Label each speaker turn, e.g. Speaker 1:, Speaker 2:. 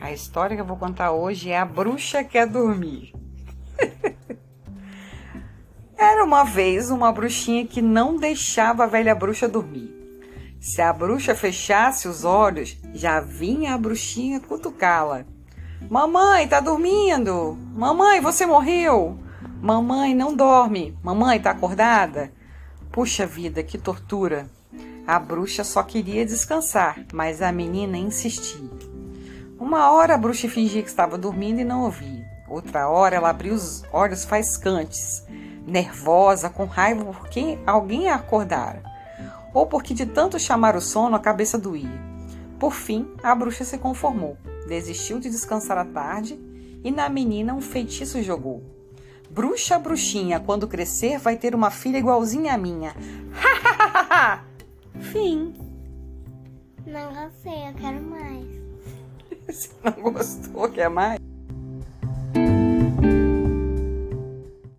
Speaker 1: A história que eu vou contar hoje é A Bruxa Quer Dormir. Era uma vez uma bruxinha que não deixava a velha bruxa dormir. Se a bruxa fechasse os olhos, já vinha a bruxinha cutucá-la. Mamãe, tá dormindo? Mamãe, você morreu? Mamãe, não dorme. Mamãe, tá acordada? Puxa vida, que tortura. A bruxa só queria descansar, mas a menina insistia. Uma hora a bruxa fingia que estava dormindo e não ouvia. Outra hora ela abriu os olhos faiscantes, nervosa, com raiva porque alguém a acordara, ou porque de tanto chamar o sono a cabeça doía. Por fim, a bruxa se conformou, desistiu de descansar à tarde e na menina um feitiço jogou. Bruxa, bruxinha, quando crescer vai ter uma filha igualzinha à minha. Fim.
Speaker 2: Não gostei, eu quero mais.
Speaker 1: Você não gostou? Quer mais?